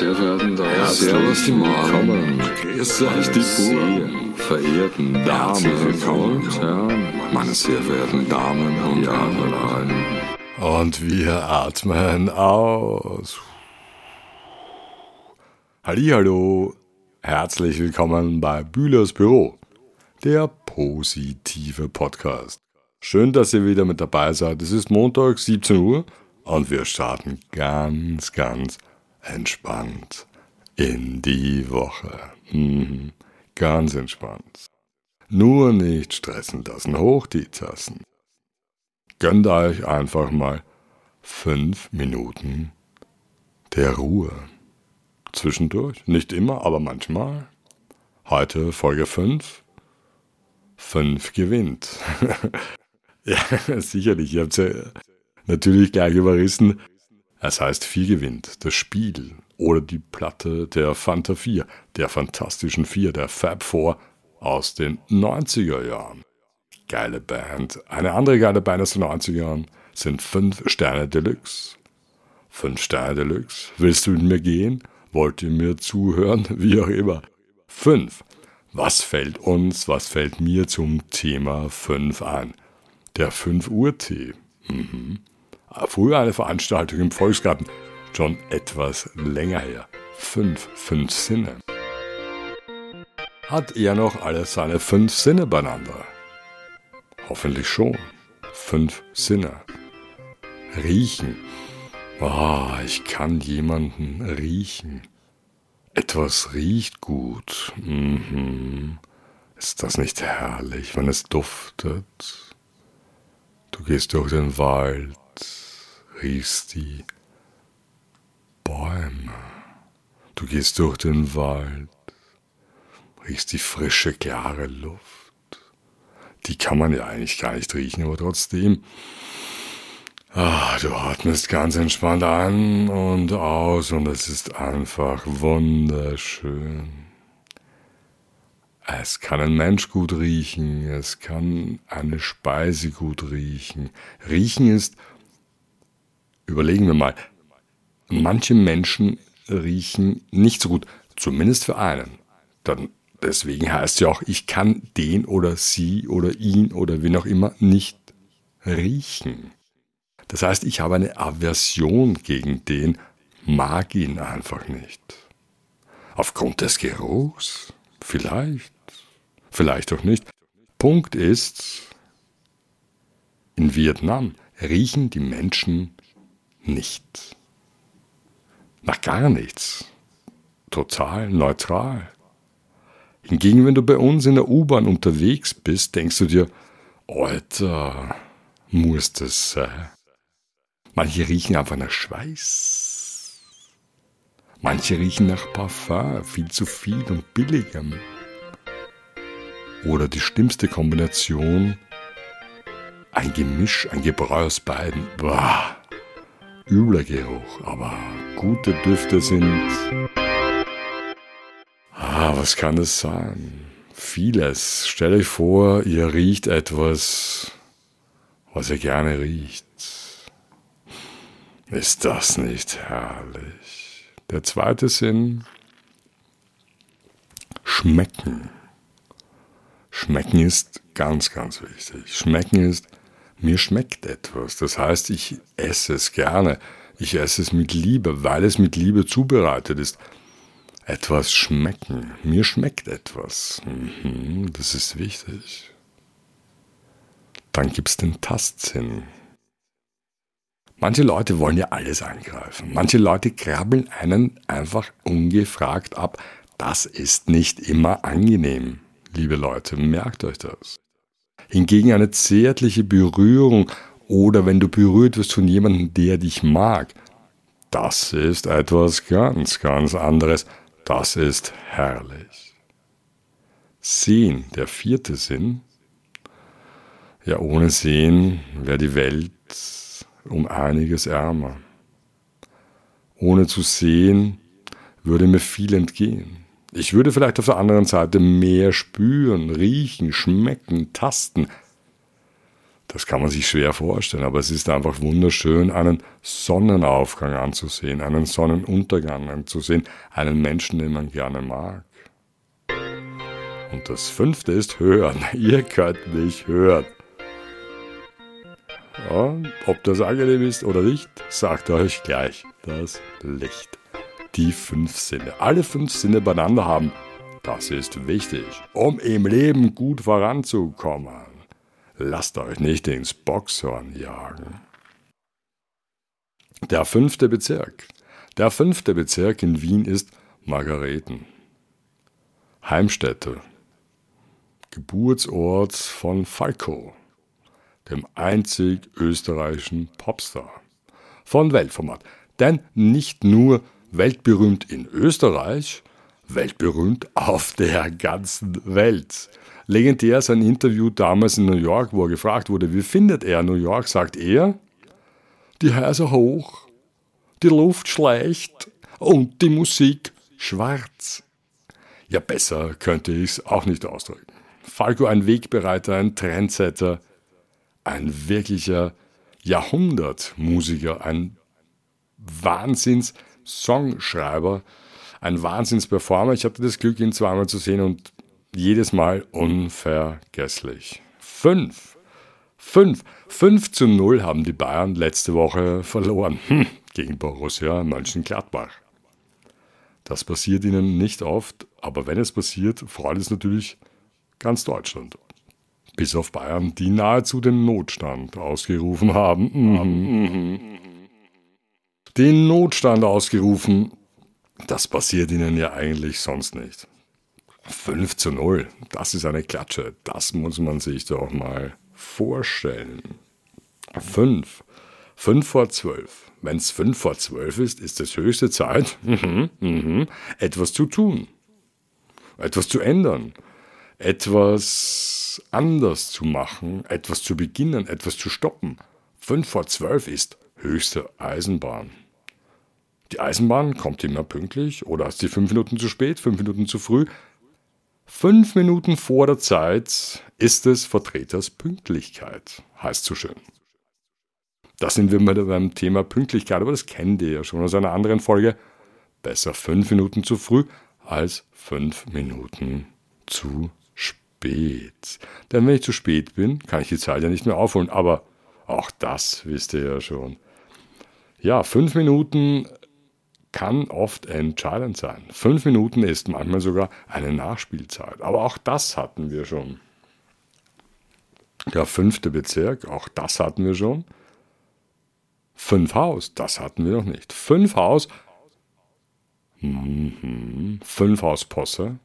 Sehr verehrten Damen, Herzlich Servus, die willkommen. Morgen. Grüß euch, die Buben. verehrten Damen und Herren. Meine sehr verehrten Damen und Ja, Herren. Und wir atmen aus. Hallo, herzlich willkommen bei Bühlers Büro, der positive Podcast. Schön, dass ihr wieder mit dabei seid. Es ist Montag, 17 Uhr und wir starten ganz, ganz entspannt in die Woche. Mhm. Ganz entspannt. Nur nicht stressen lassen, hoch die Tassen. Gönnt euch einfach mal fünf Minuten der Ruhe. Zwischendurch, nicht immer, aber manchmal. Heute Folge 5. 5 gewinnt. ja, sicherlich, ihr habt ja natürlich gleich überrissen. Es heißt 4 gewinnt, das Spiel oder die Platte der Fanta 4, der Fantastischen 4, der Fab 4 aus den 90er Jahren geile Band. Eine andere geile Band aus den 90er Jahren sind 5 Sterne Deluxe. 5 Sterne Deluxe. Willst du mit mir gehen? Wollt ihr mir zuhören? Wie auch immer. 5. Was fällt uns, was fällt mir zum Thema 5 ein? Der 5 Uhr Tee. Mhm. Früher eine Veranstaltung im Volksgarten. Schon etwas länger her. 5. 5 Sinne. Hat er noch alle seine 5 Sinne beieinander? Hoffentlich schon. Fünf Sinne. Riechen. Ah, ich kann jemanden riechen. Etwas riecht gut. Mhm. Ist das nicht herrlich, wenn es duftet? Du gehst durch den Wald, riechst die Bäume. Du gehst durch den Wald, riechst die frische, klare Luft die kann man ja eigentlich gar nicht riechen, aber trotzdem, ah, du atmest ganz entspannt an und aus und es ist einfach wunderschön. Es kann ein Mensch gut riechen, es kann eine Speise gut riechen. Riechen ist, überlegen wir mal, manche Menschen riechen nicht so gut, zumindest für einen. Dann Deswegen heißt ja auch, ich kann den oder sie oder ihn oder wen auch immer nicht riechen. Das heißt, ich habe eine Aversion gegen den, mag ihn einfach nicht. Aufgrund des Geruchs? Vielleicht. Vielleicht auch nicht. Punkt ist, in Vietnam riechen die Menschen nicht. Nach gar nichts. Total neutral. Hingegen, wenn du bei uns in der U-Bahn unterwegs bist, denkst du dir, Alter, muss das sein? Manche riechen einfach nach Schweiß. Manche riechen nach Parfum, viel zu viel und billigem. Oder die schlimmste Kombination, ein Gemisch, ein Gebräu aus beiden. Boah, übler Geruch, aber gute Düfte sind Ah, was kann es sein? Vieles. Stellt euch vor, ihr riecht etwas, was ihr gerne riecht. Ist das nicht herrlich? Der zweite Sinn, schmecken. Schmecken ist ganz, ganz wichtig. Schmecken ist, mir schmeckt etwas. Das heißt, ich esse es gerne. Ich esse es mit Liebe, weil es mit Liebe zubereitet ist etwas schmecken. Mir schmeckt etwas. Mhm, das ist wichtig. Dann gibt es den Tastsinn. Manche Leute wollen ja alles angreifen. Manche Leute krabbeln einen einfach ungefragt ab. Das ist nicht immer angenehm, liebe Leute, merkt euch das. Hingegen eine zärtliche Berührung oder wenn du berührt wirst von jemandem, der dich mag, das ist etwas ganz, ganz anderes. Das ist herrlich. Sehen, der vierte Sinn. Ja, ohne Sehen wäre die Welt um einiges ärmer. Ohne zu sehen würde mir viel entgehen. Ich würde vielleicht auf der anderen Seite mehr spüren, riechen, schmecken, tasten. Das kann man sich schwer vorstellen, aber es ist einfach wunderschön, einen Sonnenaufgang anzusehen, einen Sonnenuntergang anzusehen, einen Menschen, den man gerne mag. Und das fünfte ist hören. Ihr könnt mich hören. Ja, ob das angenehm ist oder nicht, sagt euch gleich das Licht. Die fünf Sinne. Alle fünf Sinne beieinander haben. Das ist wichtig, um im Leben gut voranzukommen. Lasst euch nicht ins Boxhorn jagen. Der fünfte Bezirk. Der fünfte Bezirk in Wien ist Margareten. Heimstätte. Geburtsort von Falco, dem einzig österreichischen Popstar. Von Weltformat. Denn nicht nur weltberühmt in Österreich, weltberühmt auf der ganzen Welt. Legendär sein Interview damals in New York, wo er gefragt wurde, wie findet er New York, sagt er, die Häuser hoch, die Luft schlecht und die Musik schwarz. Ja, besser könnte ich es auch nicht ausdrücken. Falco ein Wegbereiter, ein Trendsetter, ein wirklicher Jahrhundertmusiker, ein Wahnsinns-Songschreiber, ein Wahnsinns-Performer. Ich hatte das Glück, ihn zweimal zu sehen und jedes Mal unvergesslich. Fünf. Fünf. Fünf zu null haben die Bayern letzte Woche verloren. Hm, gegen Borussia Mönchengladbach. Das passiert ihnen nicht oft, aber wenn es passiert, freut es natürlich ganz Deutschland. Bis auf Bayern, die nahezu den Notstand ausgerufen haben. Mhm. Den Notstand ausgerufen, das passiert ihnen ja eigentlich sonst nicht. 5 zu 0, das ist eine Klatsche. Das muss man sich doch mal vorstellen. 5. 5 vor 12. Wenn es 5 vor 12 ist, ist es höchste Zeit, mhm, mhm, etwas zu tun. Etwas zu ändern. Etwas anders zu machen. Etwas zu beginnen. Etwas zu stoppen. 5 vor 12 ist höchste Eisenbahn. Die Eisenbahn kommt immer pünktlich oder ist sie fünf Minuten zu spät, fünf Minuten zu früh. Fünf Minuten vor der Zeit ist es Vertreters Pünktlichkeit, heißt so schön. Da sind wir mal beim Thema Pünktlichkeit, aber das kennt ihr ja schon aus einer anderen Folge. Besser fünf Minuten zu früh als fünf Minuten zu spät. Denn wenn ich zu spät bin, kann ich die Zeit ja nicht mehr aufholen. Aber auch das wisst ihr ja schon. Ja, fünf Minuten kann oft entscheidend sein. Fünf Minuten ist manchmal sogar eine Nachspielzeit. Aber auch das hatten wir schon. Der fünfte Bezirk, auch das hatten wir schon. Fünf Haus, das hatten wir noch nicht. Fünf Haus, mhm. fünf Haus Posse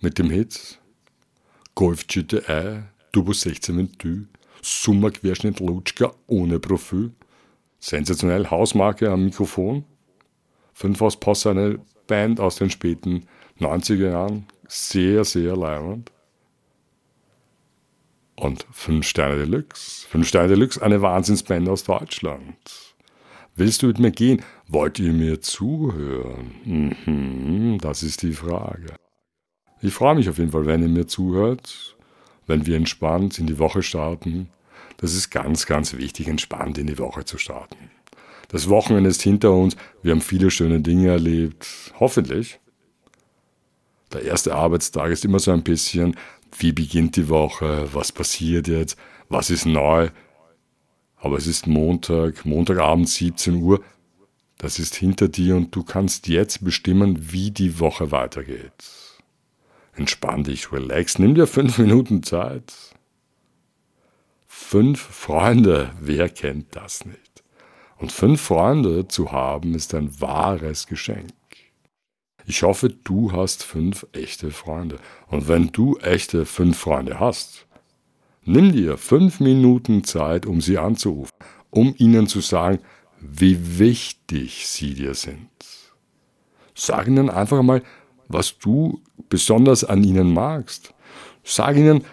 mit dem Hit Golf GTI, Turbo 16 Ventil, Summerquerschnitt Lutschka ohne Profil, sensationell Hausmarke am Mikrofon, Fünf Haus Posse, eine Band aus den späten 90er Jahren, sehr, sehr leibend. Und Fünf Sterne Deluxe. Fünf Sterne Deluxe, eine Wahnsinnsband aus Deutschland. Willst du mit mir gehen? Wollt ihr mir zuhören? Mhm, das ist die Frage. Ich freue mich auf jeden Fall, wenn ihr mir zuhört, wenn wir entspannt in die Woche starten. Das ist ganz, ganz wichtig, entspannt in die Woche zu starten. Das Wochenende ist hinter uns. Wir haben viele schöne Dinge erlebt. Hoffentlich. Der erste Arbeitstag ist immer so ein bisschen, wie beginnt die Woche? Was passiert jetzt? Was ist neu? Aber es ist Montag, Montagabend 17 Uhr. Das ist hinter dir und du kannst jetzt bestimmen, wie die Woche weitergeht. Entspann dich, relax, nimm dir fünf Minuten Zeit. Fünf Freunde, wer kennt das nicht? Und fünf Freunde zu haben, ist ein wahres Geschenk. Ich hoffe, du hast fünf echte Freunde. Und wenn du echte fünf Freunde hast, nimm dir fünf Minuten Zeit, um sie anzurufen, um ihnen zu sagen, wie wichtig sie dir sind. Sag ihnen einfach mal, was du besonders an ihnen magst. Sag ihnen,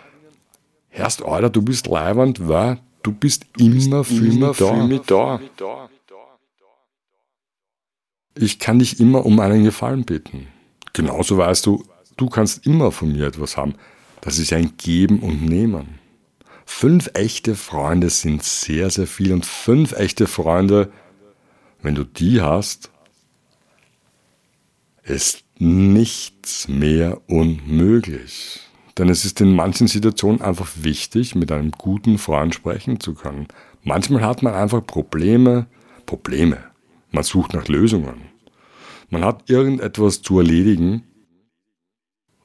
Herrst, Alter, du bist leibend, weil Du bist immer für mich da. da. Ich kann dich immer um einen Gefallen bitten. Genauso weißt du, du kannst immer von mir etwas haben. Das ist ein Geben und Nehmen. Fünf echte Freunde sind sehr, sehr viel und fünf echte Freunde, wenn du die hast, ist nichts mehr unmöglich. Denn es ist in manchen Situationen einfach wichtig, mit einem guten Freund sprechen zu können. Manchmal hat man einfach Probleme, Probleme. Man sucht nach Lösungen. Man hat irgendetwas zu erledigen,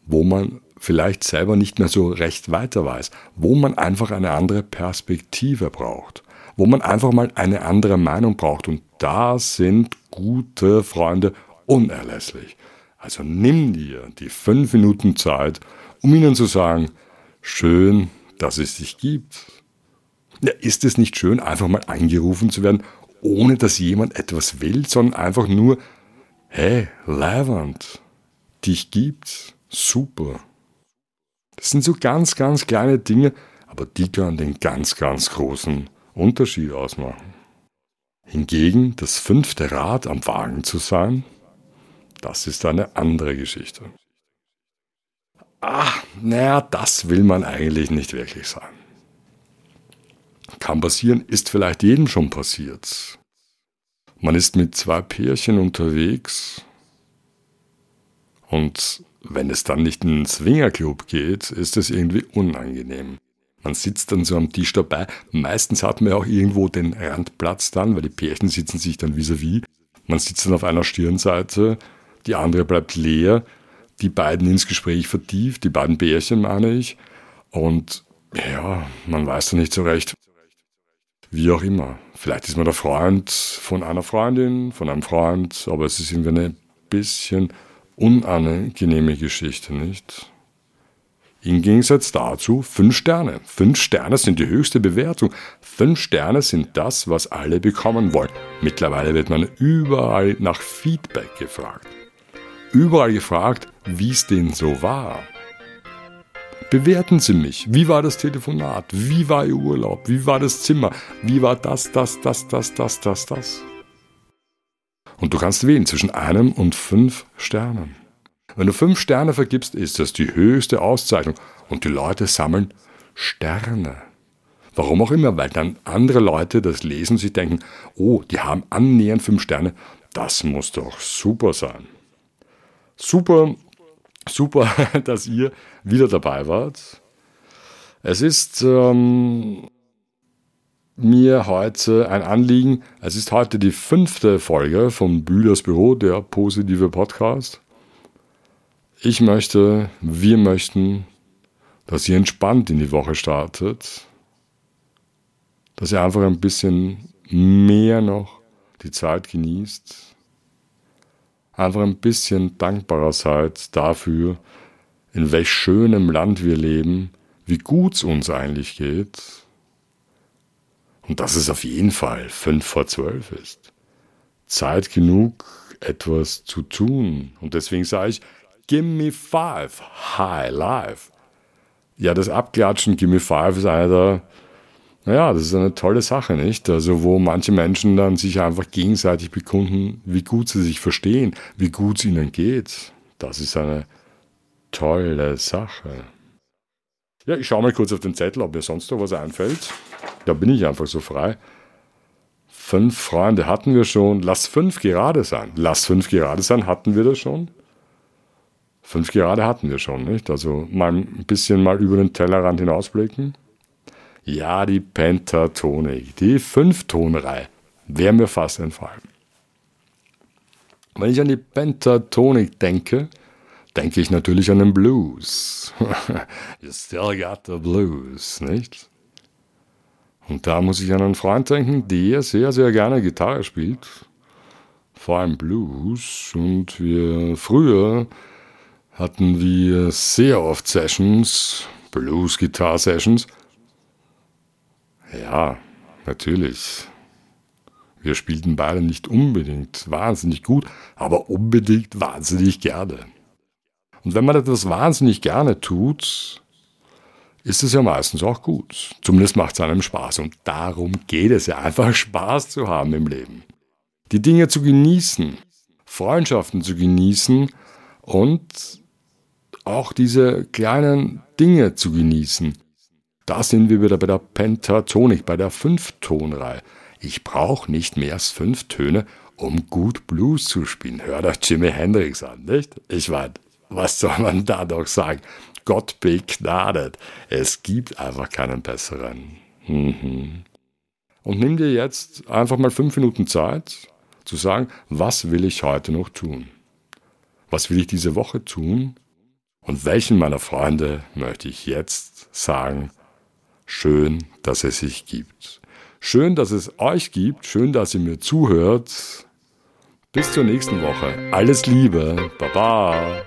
wo man vielleicht selber nicht mehr so recht weiter weiß, wo man einfach eine andere Perspektive braucht, wo man einfach mal eine andere Meinung braucht. Und da sind gute Freunde unerlässlich. Also nimm dir die fünf Minuten Zeit, um ihnen zu sagen, schön, dass es dich gibt. Ja, ist es nicht schön, einfach mal eingerufen zu werden, ohne dass jemand etwas will, sondern einfach nur, hey, Levant, dich gibt's, super. Das sind so ganz, ganz kleine Dinge, aber die können den ganz, ganz großen Unterschied ausmachen. Hingegen das fünfte Rad am Wagen zu sein, das ist eine andere Geschichte. Ah, naja, das will man eigentlich nicht wirklich sein. Kann passieren, ist vielleicht jedem schon passiert. Man ist mit zwei Pärchen unterwegs und wenn es dann nicht in den Swingerclub geht, ist es irgendwie unangenehm. Man sitzt dann so am Tisch dabei. Meistens hat man ja auch irgendwo den Randplatz dann, weil die Pärchen sitzen sich dann vis-à-vis. -vis. Man sitzt dann auf einer Stirnseite, die andere bleibt leer. Die beiden ins Gespräch vertieft, die beiden Pärchen meine ich. Und ja, man weiß dann nicht so recht, wie auch immer. Vielleicht ist man der Freund von einer Freundin, von einem Freund, aber es ist irgendwie eine bisschen unangenehme Geschichte, nicht? Im Gegensatz dazu fünf Sterne. Fünf Sterne sind die höchste Bewertung. Fünf Sterne sind das, was alle bekommen wollen. Mittlerweile wird man überall nach Feedback gefragt. Überall gefragt, wie es denn so war. Bewerten Sie mich. Wie war das Telefonat? Wie war Ihr Urlaub? Wie war das Zimmer? Wie war das, das, das, das, das, das, das? Und du kannst wählen zwischen einem und fünf Sternen. Wenn du fünf Sterne vergibst, ist das die höchste Auszeichnung und die Leute sammeln Sterne. Warum auch immer, weil dann andere Leute das lesen und sich denken, oh, die haben annähernd fünf Sterne, das muss doch super sein. Super, super, dass ihr wieder dabei wart. Es ist ähm, mir heute ein Anliegen. Es ist heute die fünfte Folge vom Bühlers Büro, der positive Podcast. Ich möchte, wir möchten, dass ihr entspannt in die Woche startet, dass ihr einfach ein bisschen mehr noch die Zeit genießt, einfach ein bisschen dankbarer seid dafür, in welch schönem Land wir leben, wie gut es uns eigentlich geht und dass es auf jeden Fall fünf vor zwölf ist. Zeit genug, etwas zu tun. Und deswegen sage ich, Gimme Five, High Life. Ja, das Abklatschen Gimme Five ist einer der, naja, das ist eine tolle Sache, nicht? Also, wo manche Menschen dann sich einfach gegenseitig bekunden, wie gut sie sich verstehen, wie gut es ihnen geht. Das ist eine tolle Sache. Ja, ich schaue mal kurz auf den Zettel, ob mir sonst noch was einfällt. Da bin ich einfach so frei. Fünf Freunde hatten wir schon. Lass fünf gerade sein. Lass fünf gerade sein, hatten wir das schon. Fünf gerade hatten wir schon, nicht? Also mal ein bisschen mal über den Tellerrand hinausblicken. Ja, die Pentatonik, die Fünftonreihe, wäre mir fast entfallen. Wenn ich an die Pentatonik denke, denke ich natürlich an den Blues. you still got the blues, nicht? Und da muss ich an einen Freund denken, der sehr, sehr gerne Gitarre spielt. Vor allem Blues. Und wir früher hatten wir sehr oft Sessions, Blues-Gitarre-Sessions. Ja, natürlich. Wir spielten beide nicht unbedingt wahnsinnig gut, aber unbedingt wahnsinnig gerne. Und wenn man etwas wahnsinnig gerne tut, ist es ja meistens auch gut. Zumindest macht es einem Spaß. Und darum geht es ja, einfach Spaß zu haben im Leben. Die Dinge zu genießen, Freundschaften zu genießen und auch diese kleinen Dinge zu genießen. Da sind wir wieder bei der Pentatonik, bei der Fünftonreihe. Ich brauche nicht mehr als fünf Töne, um gut Blues zu spielen. Hört euch Jimi Hendrix an, nicht? Ich meine, was soll man da doch sagen? Gott begnadet. Es gibt einfach keinen besseren. Mhm. Und nimm dir jetzt einfach mal fünf Minuten Zeit, zu sagen, was will ich heute noch tun? Was will ich diese Woche tun? Und welchen meiner Freunde möchte ich jetzt sagen, schön, dass es sich gibt. Schön, dass es euch gibt, schön, dass ihr mir zuhört. Bis zur nächsten Woche. Alles Liebe. Baba.